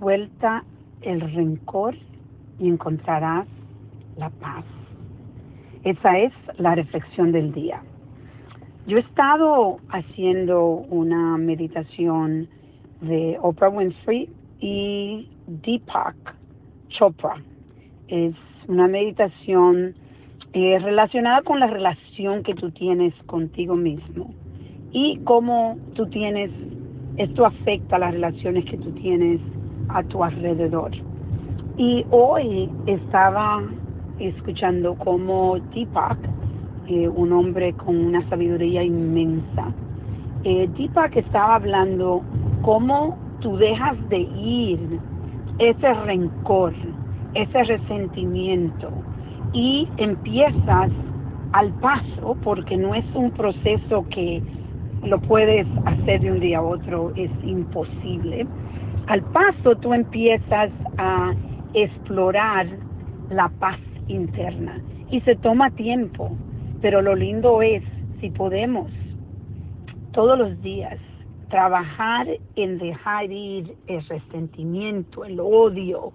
Suelta el rencor y encontrarás la paz. Esa es la reflexión del día. Yo he estado haciendo una meditación de Oprah Winfrey y Deepak Chopra. Es una meditación eh, relacionada con la relación que tú tienes contigo mismo y cómo tú tienes, esto afecta las relaciones que tú tienes a tu alrededor. Y hoy estaba escuchando cómo Deepak, eh, un hombre con una sabiduría inmensa, eh, Deepak estaba hablando cómo tú dejas de ir ese rencor, ese resentimiento y empiezas al paso, porque no es un proceso que lo puedes hacer de un día a otro, es imposible. Al paso tú empiezas a explorar la paz interna y se toma tiempo, pero lo lindo es si podemos todos los días trabajar en dejar ir el resentimiento, el odio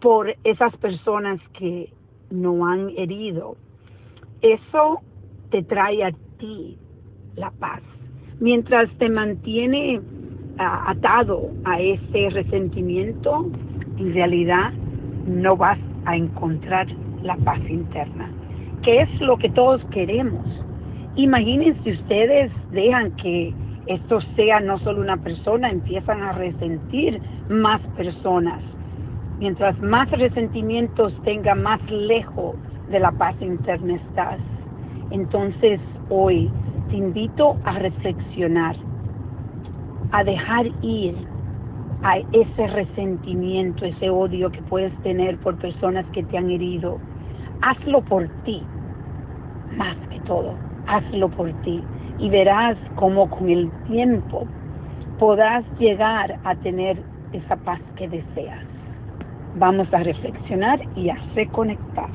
por esas personas que no han herido. Eso te trae a ti la paz. Mientras te mantiene atado a ese resentimiento, en realidad no vas a encontrar la paz interna, que es lo que todos queremos. Imagínense ustedes dejan que esto sea no solo una persona, empiezan a resentir más personas. Mientras más resentimientos tenga, más lejos de la paz interna estás. Entonces hoy te invito a reflexionar, a dejar ir a ese resentimiento, ese odio que puedes tener por personas que te han herido. Hazlo por ti, más que todo, hazlo por ti y verás cómo con el tiempo podrás llegar a tener esa paz que deseas. Vamos a reflexionar y a reconectar.